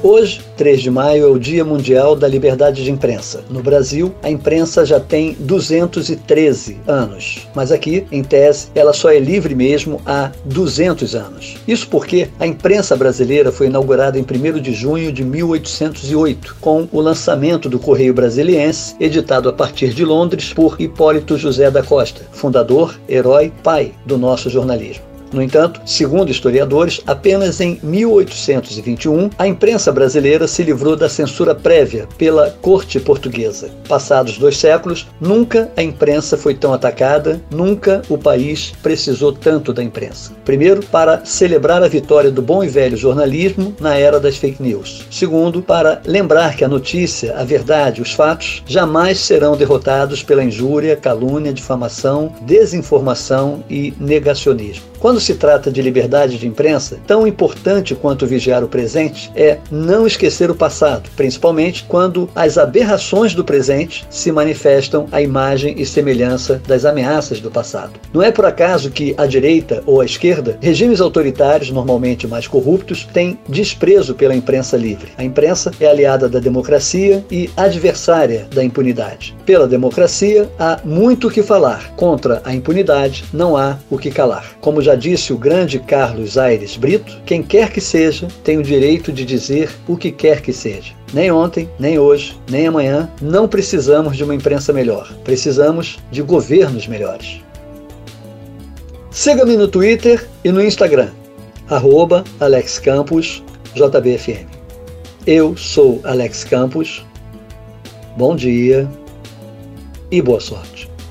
Hoje, 3 de maio, é o Dia Mundial da Liberdade de Imprensa. No Brasil, a imprensa já tem 213 anos, mas aqui, em tese, ela só é livre mesmo há 200 anos. Isso porque a imprensa brasileira foi inaugurada em 1 de junho de 1808, com o lançamento do Correio Brasiliense, editado a partir de Londres por Hipólito José da Costa, fundador, herói, pai do nosso jornalismo. No entanto, segundo historiadores, apenas em 1821 a imprensa brasileira se livrou da censura prévia pela corte portuguesa. Passados dois séculos, nunca a imprensa foi tão atacada, nunca o país precisou tanto da imprensa. Primeiro, para celebrar a vitória do bom e velho jornalismo na era das fake news. Segundo, para lembrar que a notícia, a verdade, os fatos jamais serão derrotados pela injúria, calúnia, difamação, desinformação e negacionismo. Quando se trata de liberdade de imprensa, tão importante quanto vigiar o presente é não esquecer o passado, principalmente quando as aberrações do presente se manifestam à imagem e semelhança das ameaças do passado. Não é por acaso que a direita ou a esquerda, regimes autoritários normalmente mais corruptos, têm desprezo pela imprensa livre. A imprensa é aliada da democracia e adversária da impunidade. Pela democracia há muito o que falar, contra a impunidade não há o que calar. Como já disse o grande Carlos Aires Brito, quem quer que seja tem o direito de dizer o que quer que seja. Nem ontem, nem hoje, nem amanhã, não precisamos de uma imprensa melhor. Precisamos de governos melhores. Siga-me no Twitter e no Instagram, arroba Alex Campos, JBFM. Eu sou Alex Campos. Bom dia e boa sorte.